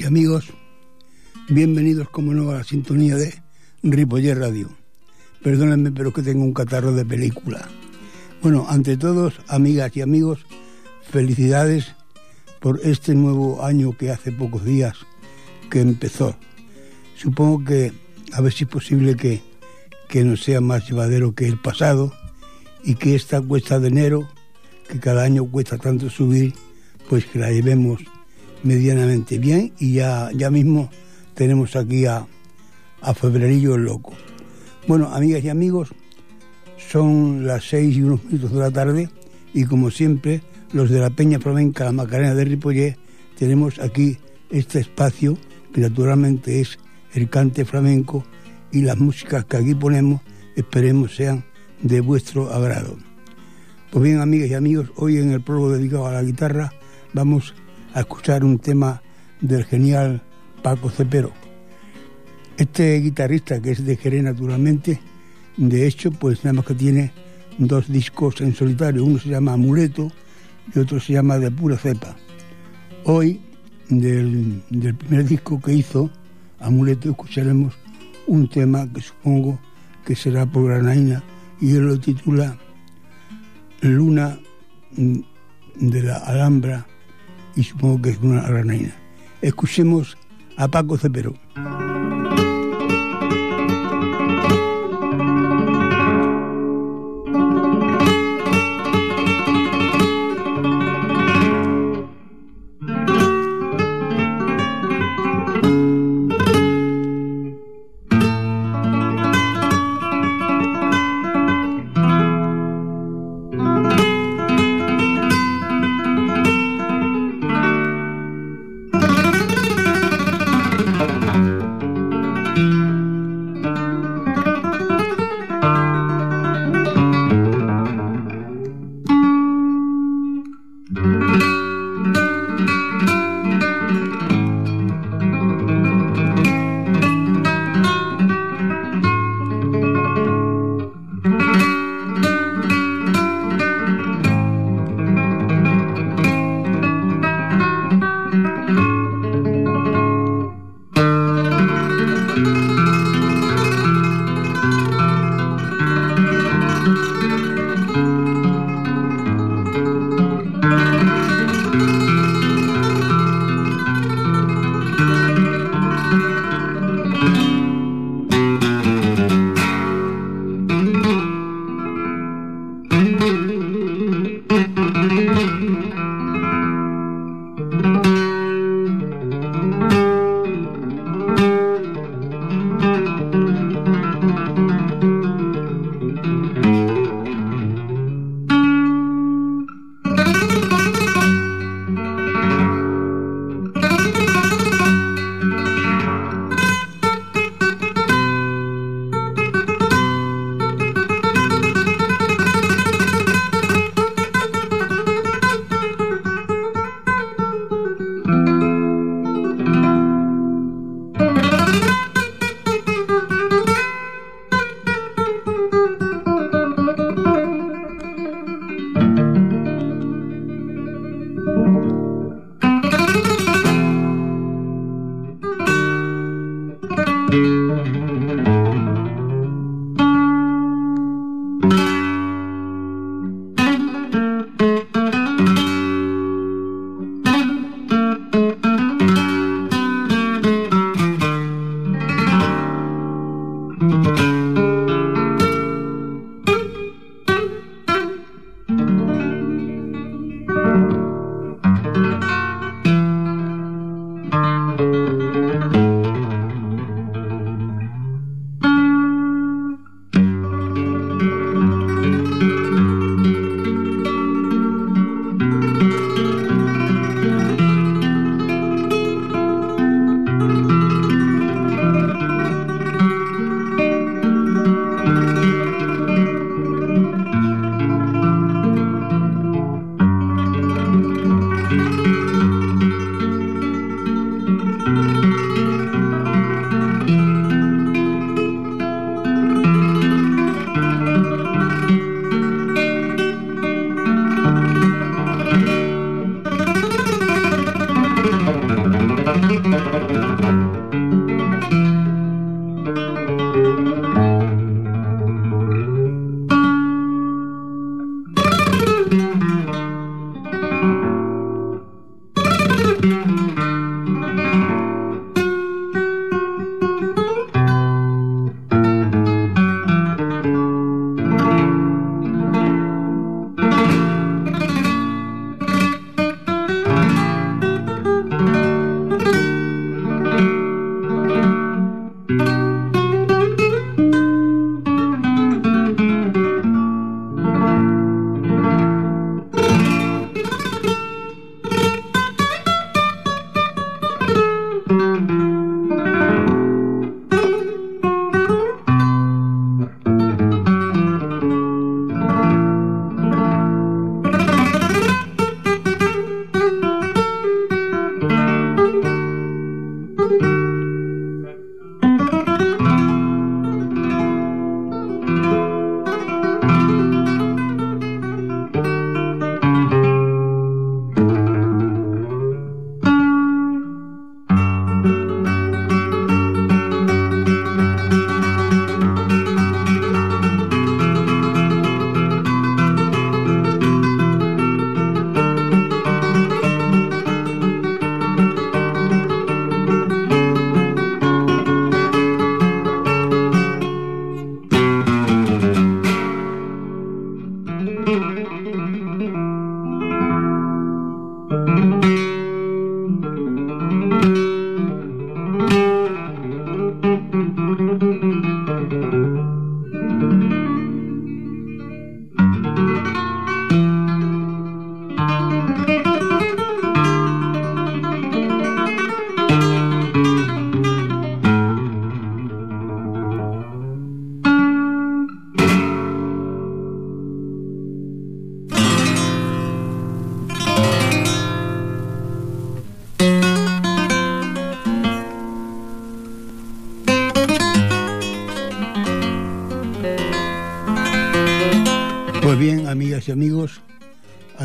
Y amigos. Bienvenidos, como no, a la sintonía de Ripoller Radio. Perdónenme, pero que tengo un catarro de película. Bueno, ante todos, amigas y amigos, felicidades por este nuevo año que hace pocos días que empezó. Supongo que a ver si es posible que, que no sea más llevadero que el pasado y que esta cuesta de enero que cada año cuesta tanto subir, pues que la llevemos medianamente bien y ya, ya mismo tenemos aquí a, a Febrerillo el Loco. Bueno, amigas y amigos, son las seis y unos minutos de la tarde y como siempre, los de la Peña Flamenca, la Macarena de Ripollet, tenemos aquí este espacio que naturalmente es el cante flamenco y las músicas que aquí ponemos esperemos sean de vuestro agrado. Pues bien, amigas y amigos, hoy en el prólogo dedicado a la guitarra vamos a escuchar un tema del genial Paco Cepero. Este guitarrista, que es de Jerez naturalmente, de hecho, pues nada más que tiene dos discos en solitario. Uno se llama Amuleto y otro se llama De Pura Cepa. Hoy, del, del primer disco que hizo, Amuleto, escucharemos un tema que supongo que será por Granaina y él lo titula Luna de la Alhambra y supongo que es una granadina. Escuchemos a Paco Cepero.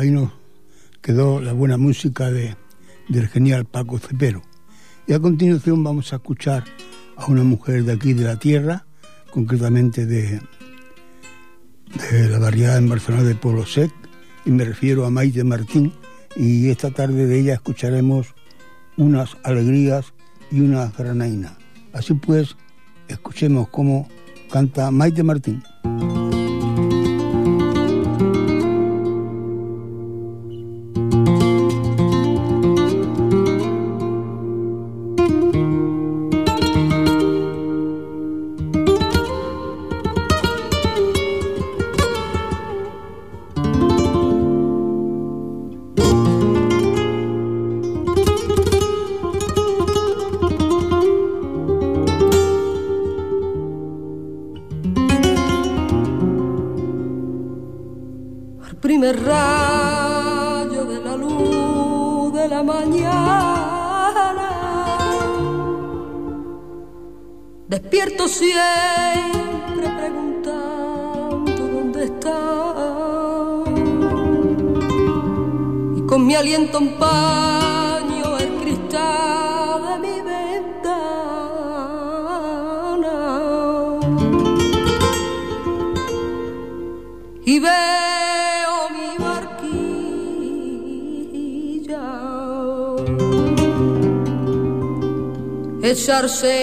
Ahí nos quedó la buena música de, del genial Paco Cepero. Y a continuación vamos a escuchar a una mujer de aquí de la tierra, concretamente de, de la variedad en Barcelona de Pueblo Sec, y me refiero a Maite Martín, y esta tarde de ella escucharemos unas alegrías y una granaina. Así pues, escuchemos cómo canta Maite Martín. y veo mi barquilla echarse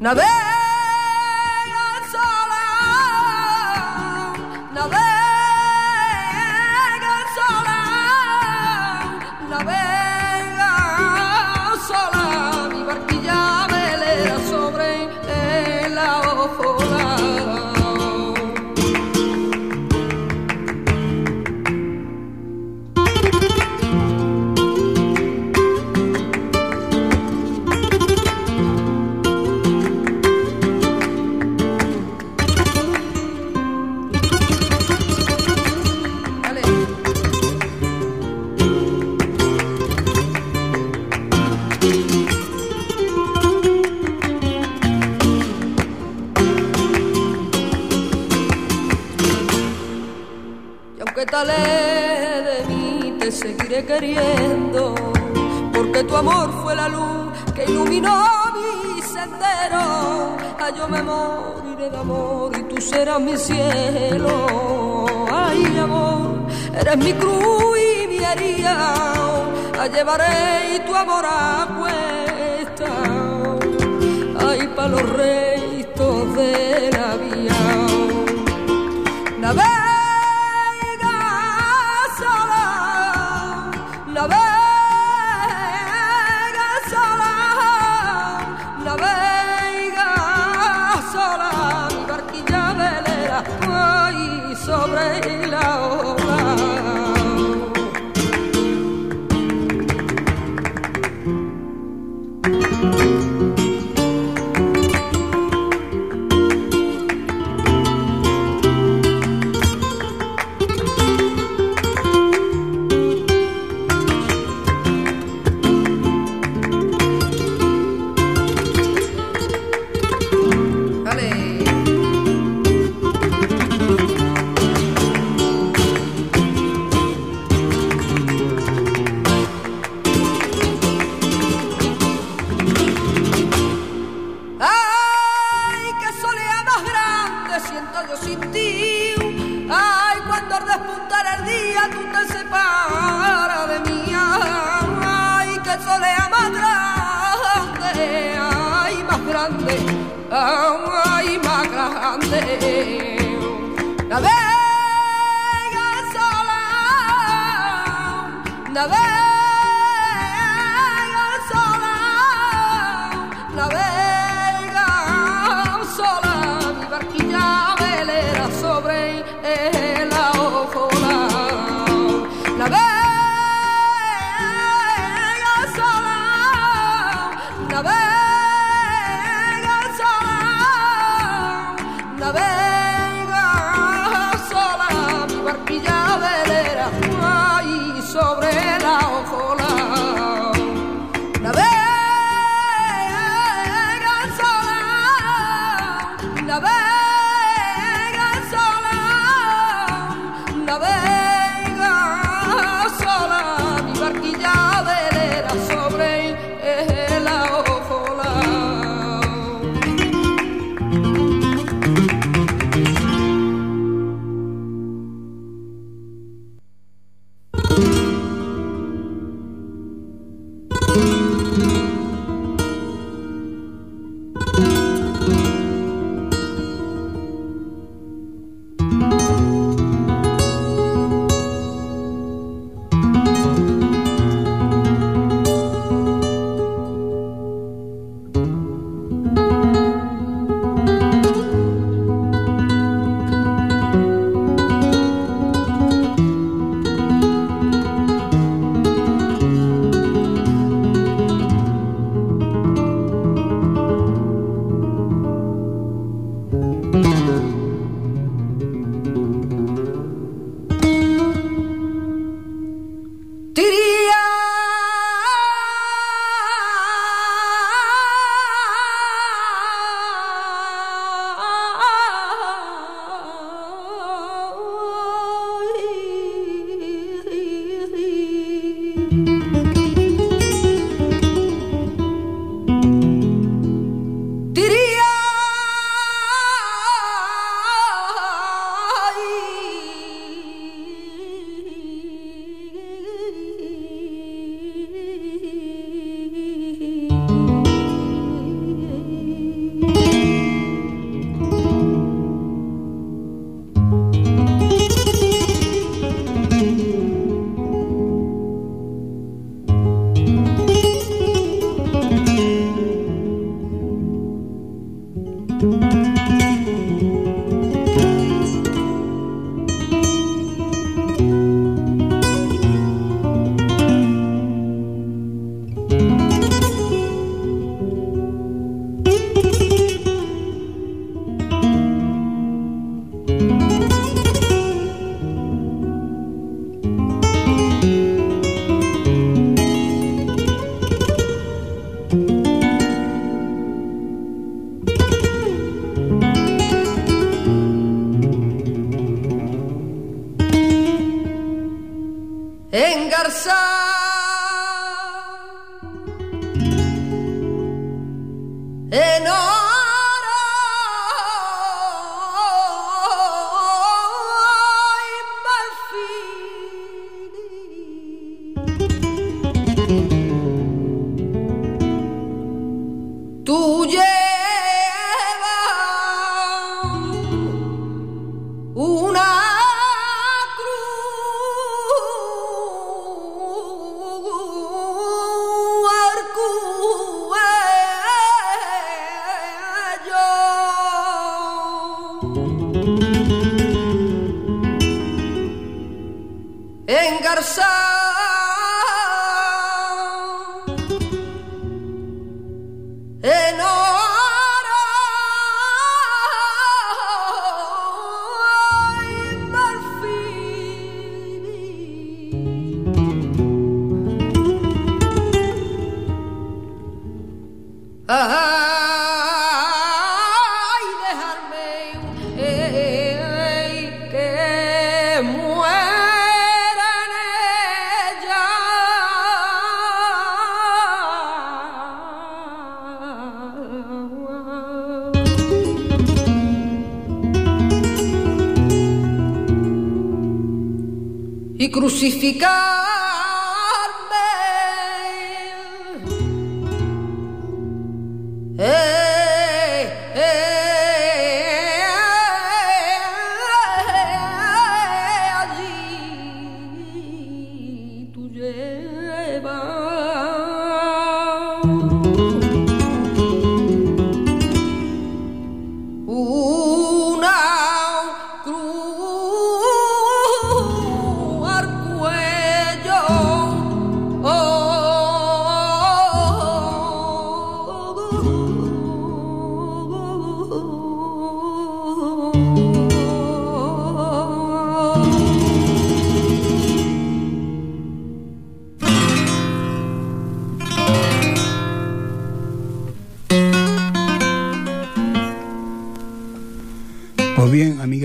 Now there. De mí, te seguiré queriendo, porque tu amor fue la luz que iluminó mi sendero. Ay, yo me moriré de amor y tú serás mi cielo. Ay, amor, eres mi cruz y mi herida. A llevaré y tu amor a cuesta. Ay, para los restos de la vía. Barquilla velera sobre el Did he? justificar.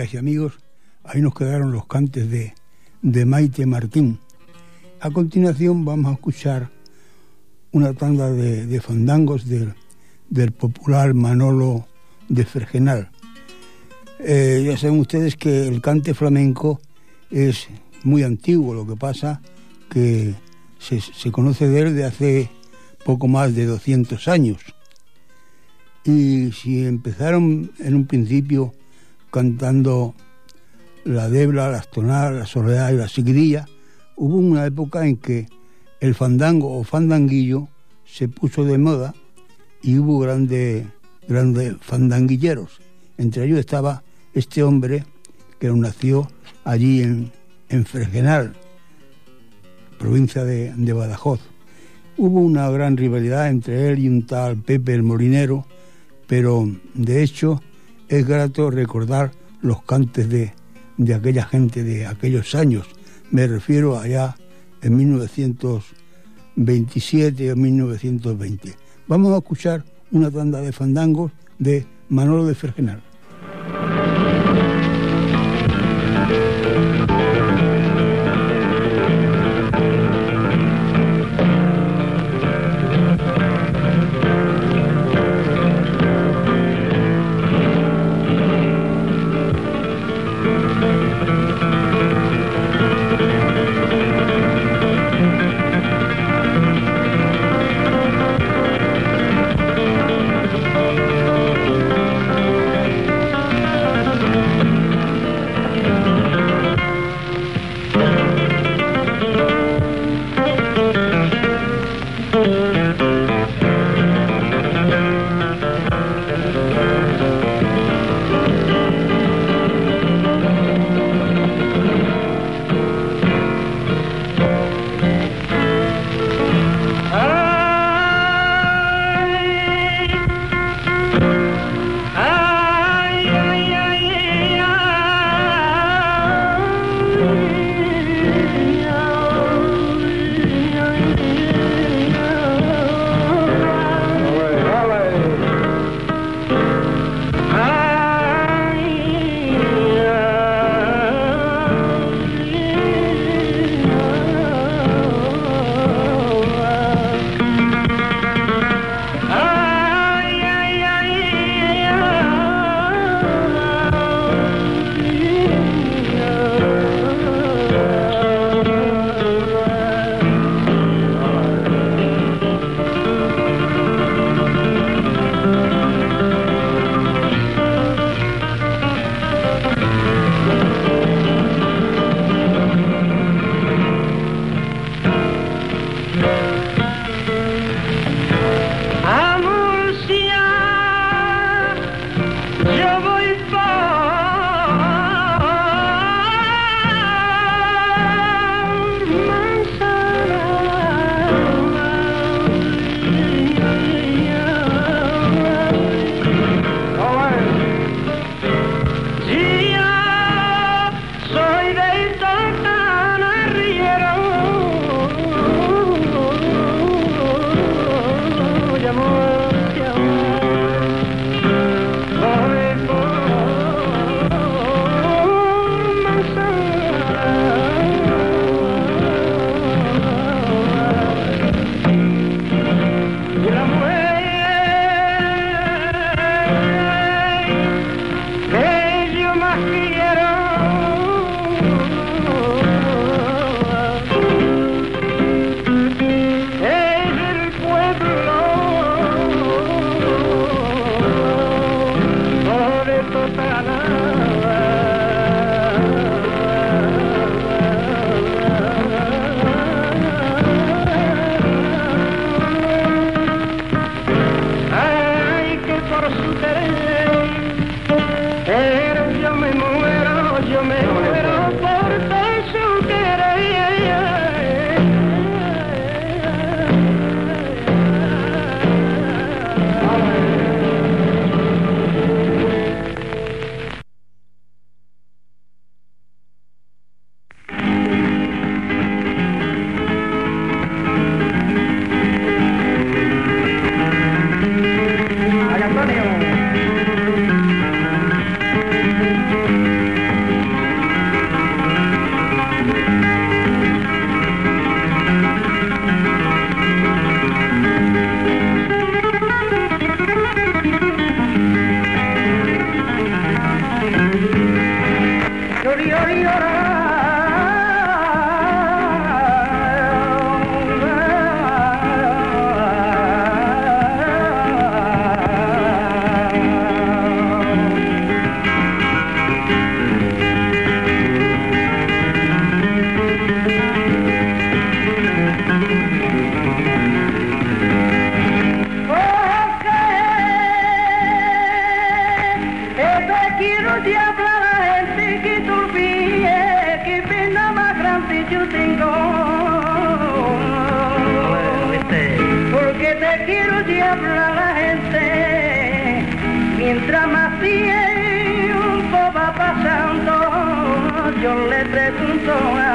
Crucificar. quedaron los cantes de, de Maite Martín. A continuación vamos a escuchar una tanda de, fandangos del, del, popular Manolo de Fergenal. Eh, ya saben ustedes que el cante flamenco es muy antiguo, lo que pasa que se, se conoce de él de hace poco más de 200 años. Y si empezaron en un principio cantando la debla, la tonal, la soledad y la seguidilla, hubo una época en que el fandango o fandanguillo se puso de moda y hubo grandes, grandes fandanguilleros. Entre ellos estaba este hombre que nació allí en, en Fregenal, provincia de, de Badajoz. Hubo una gran rivalidad entre él y un tal Pepe el Molinero, pero de hecho es grato recordar los cantes de, de aquella gente de aquellos años. Me refiero allá en 1927 o 1920. Vamos a escuchar una tanda de fandangos de Manolo de Fergenal.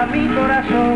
mi corazón.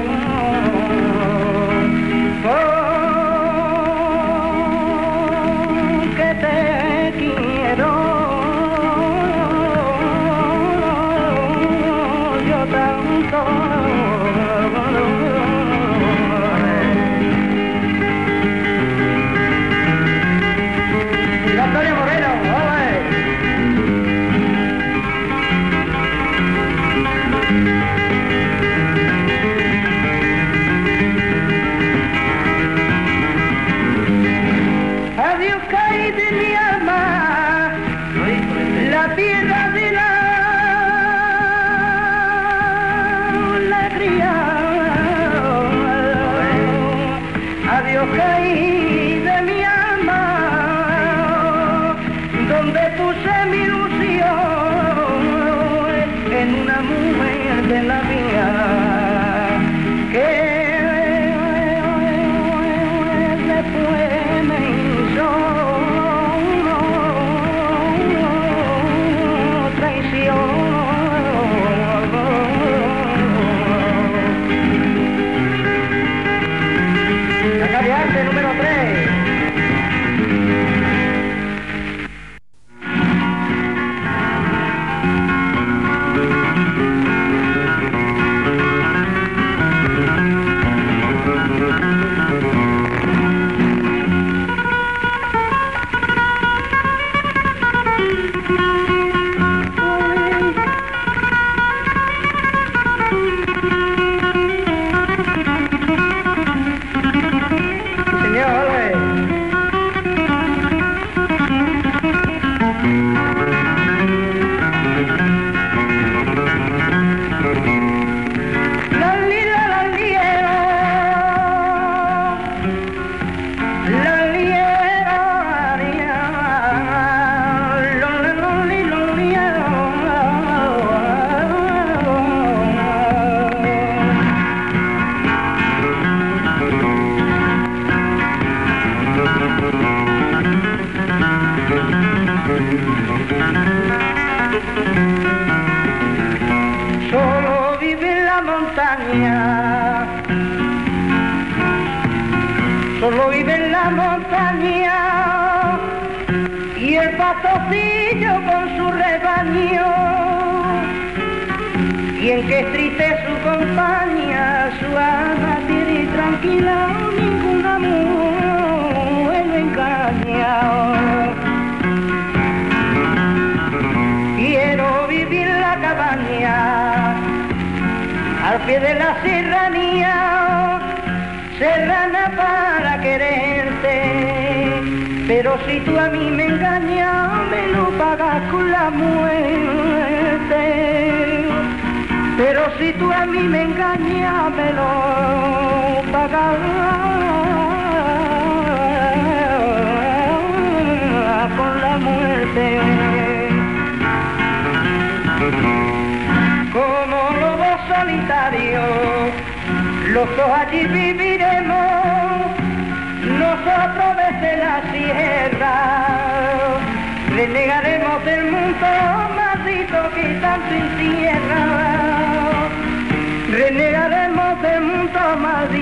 número 3. Al pie de la serranía, serrana para quererte. Pero si tú a mí me engañas, me lo pagas con la muerte. Pero si tú a mí me engañas, me lo pagas con la muerte. Solitarios, los dos allí viviremos, nosotros desde la sierra, renegaremos del mundo maldito que tanto encierra, renegaremos del mundo maldito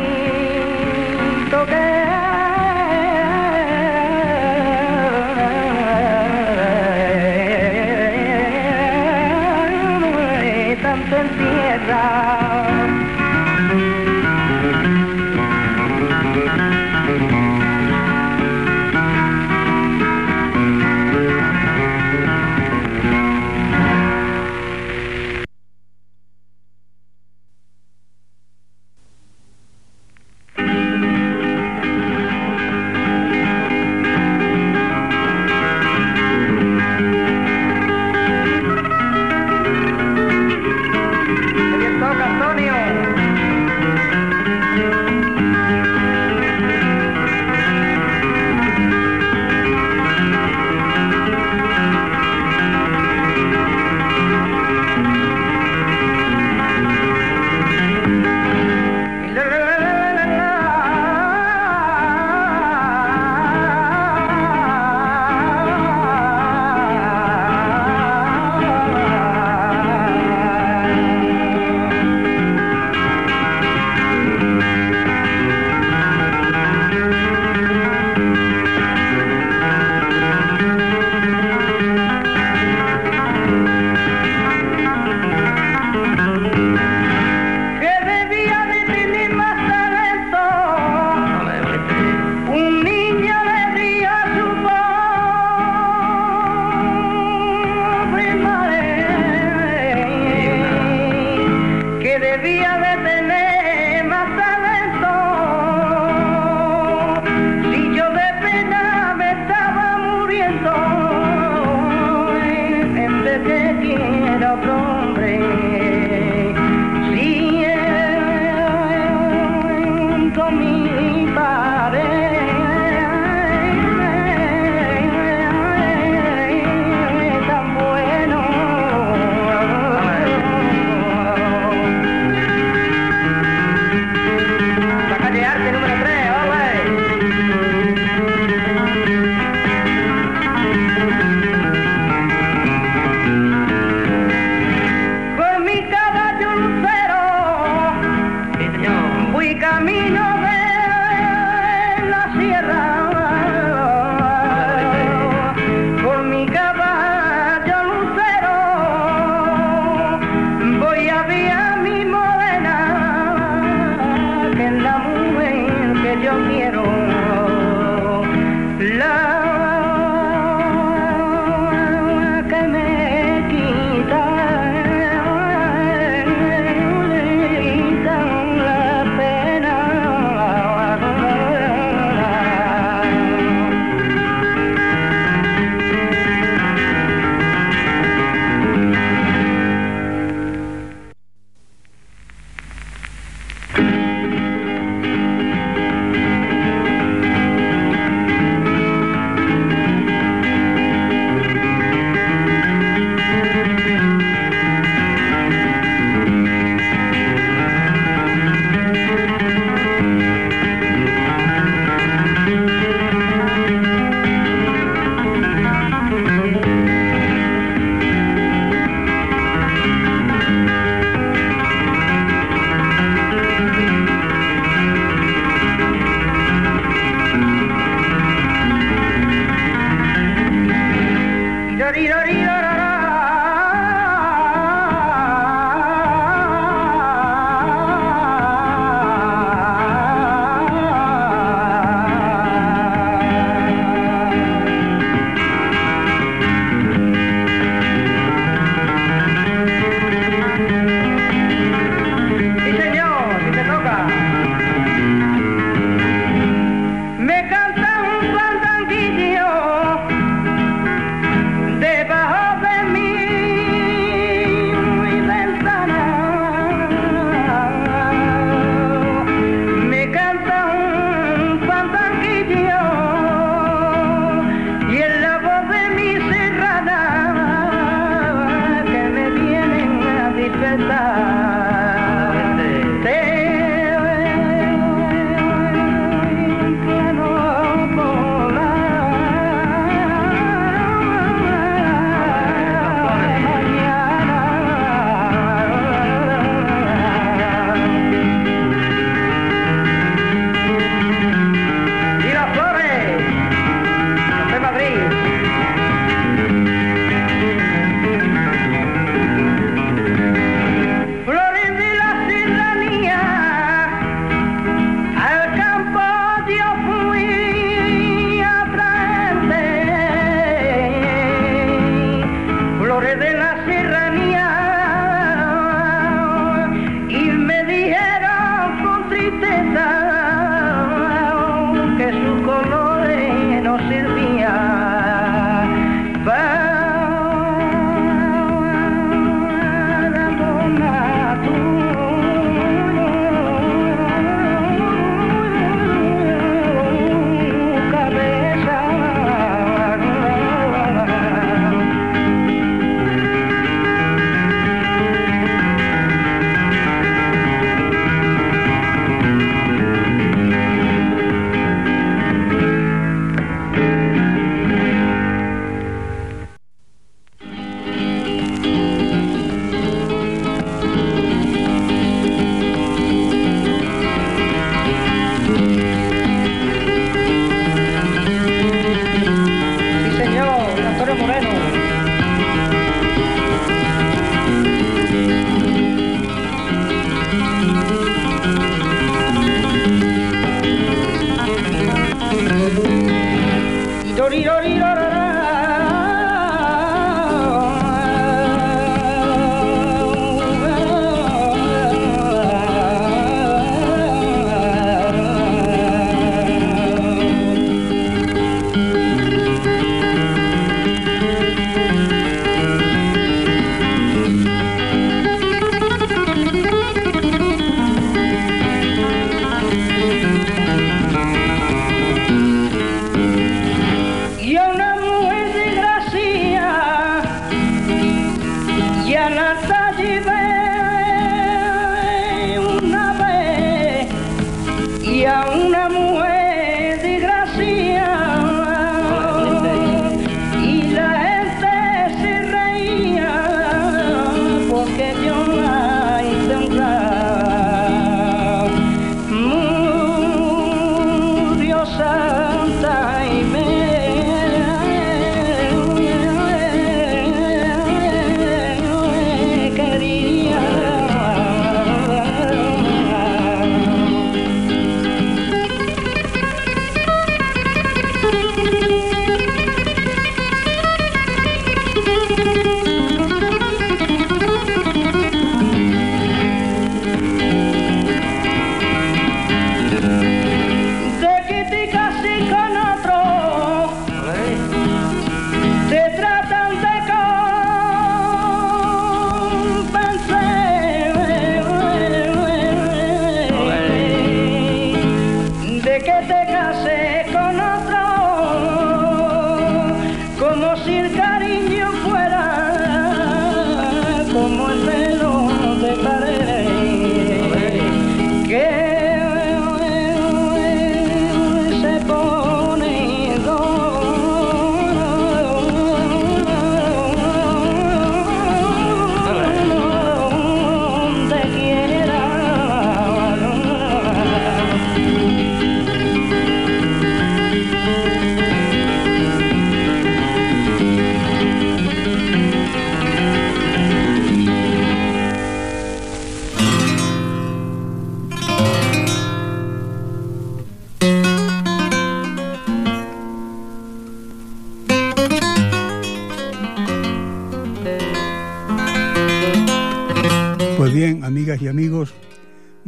la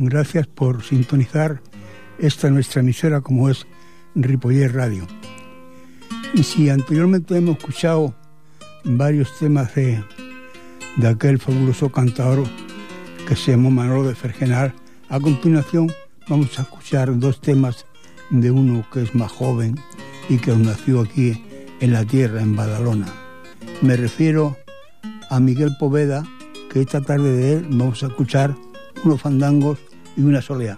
gracias por sintonizar esta nuestra emisora como es Ripoller Radio. Y si anteriormente hemos escuchado varios temas de, de aquel fabuloso cantador que se llamó Manolo de Fergenar, a continuación vamos a escuchar dos temas de uno que es más joven y que nació aquí en la tierra, en Badalona. Me refiero a Miguel Poveda, que esta tarde de él vamos a escuchar unos fandangos y una soleá.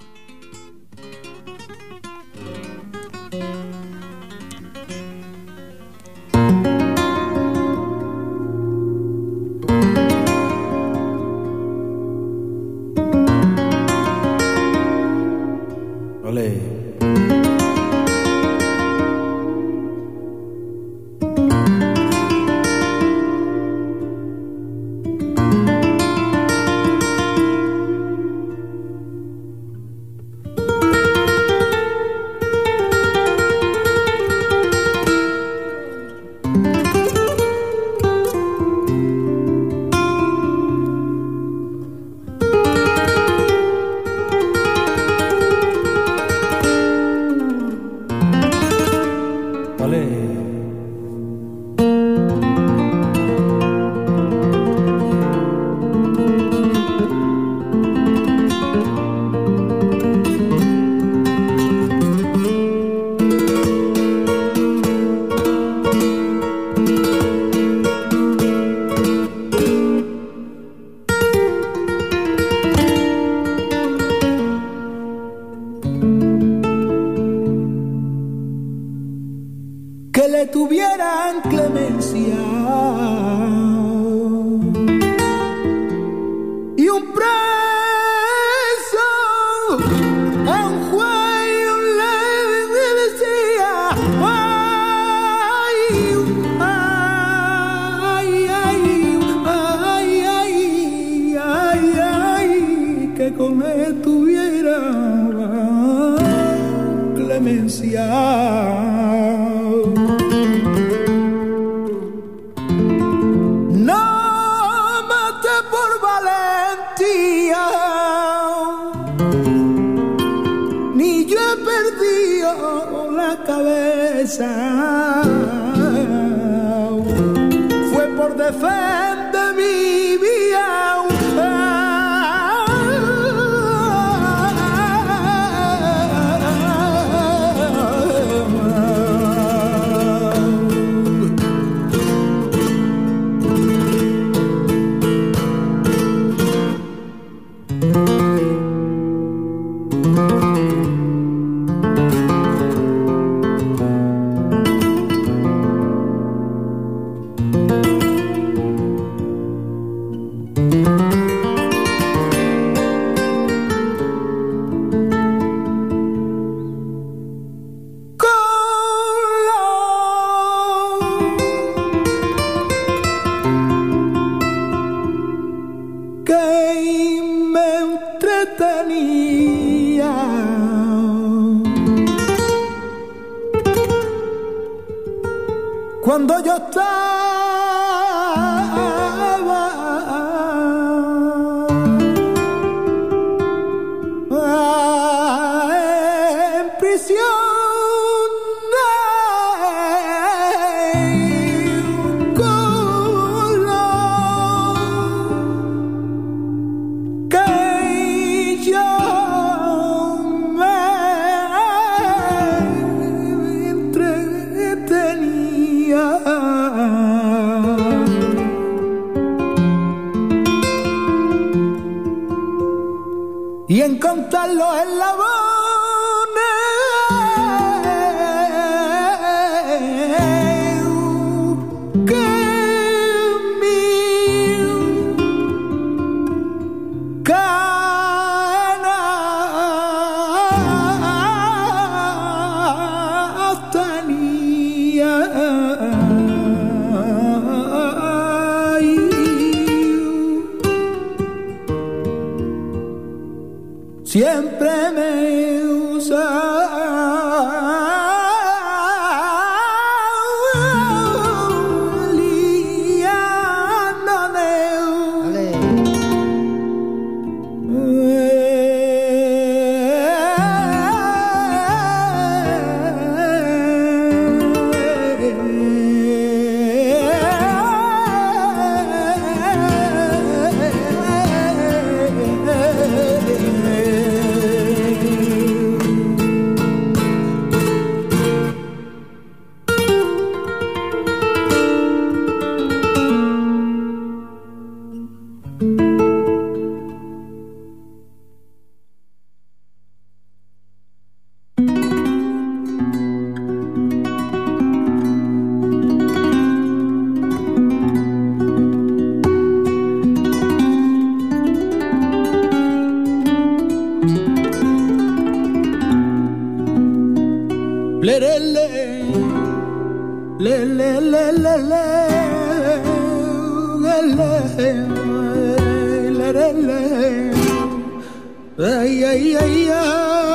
ay ay ay ay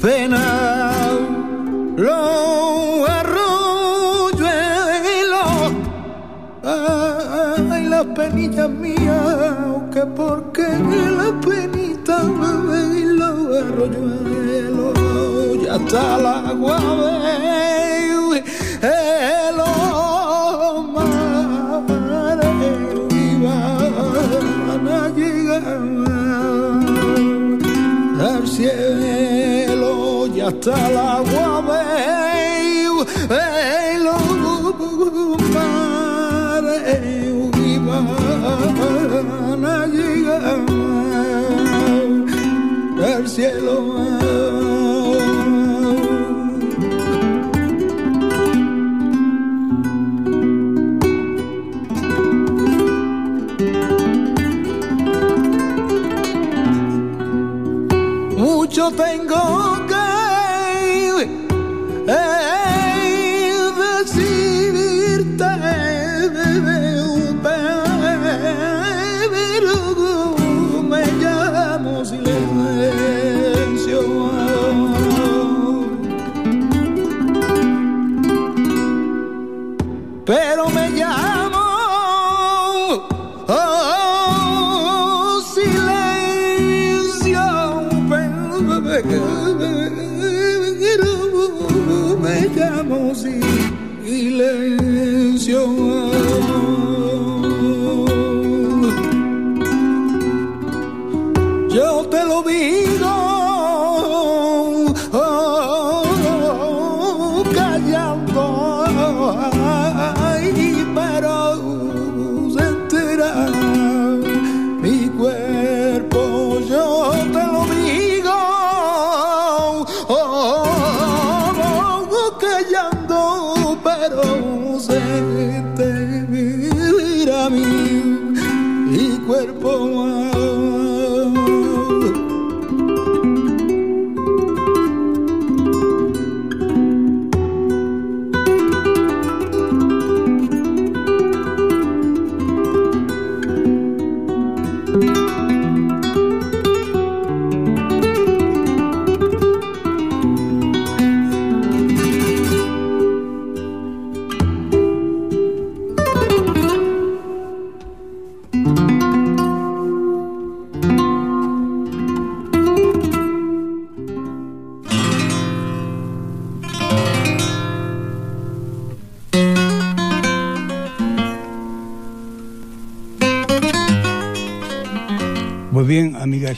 pena los arroyuelos ay la penilla mía que porque la penita y los arroyuelos ya está la agua ya está la agua el mar iban a llegar al cielo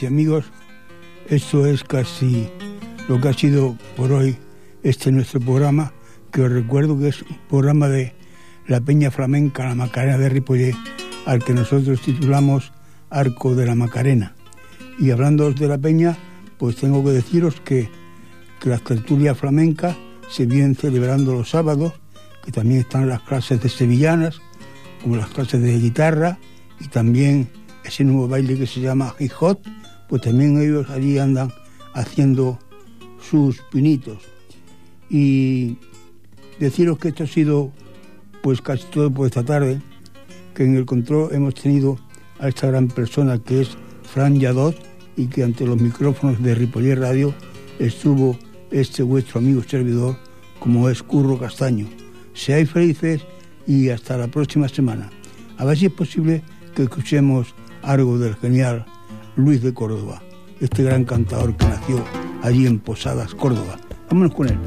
y amigos, esto es casi lo que ha sido por hoy este nuestro programa, que os recuerdo que es un programa de la Peña Flamenca, la Macarena de Ripollet, al que nosotros titulamos Arco de la Macarena. Y hablando de la Peña, pues tengo que deciros que, las tertulias flamencas se vienen celebrando los sábados, que también están las clases de sevillanas, como las clases de guitarra, y también ese nuevo baile que se llama hip pues también ellos allí andan haciendo sus pinitos. Y deciros que esto ha sido pues casi todo por esta tarde, que en el control hemos tenido a esta gran persona que es Fran Yadot y que ante los micrófonos de Ripoller Radio estuvo este vuestro amigo servidor como es Curro Castaño. Seáis felices y hasta la próxima semana. A ver si es posible que escuchemos algo del genial Luis de Córdoba, este gran cantador que nació allí en Posadas, Córdoba. Vámonos con él.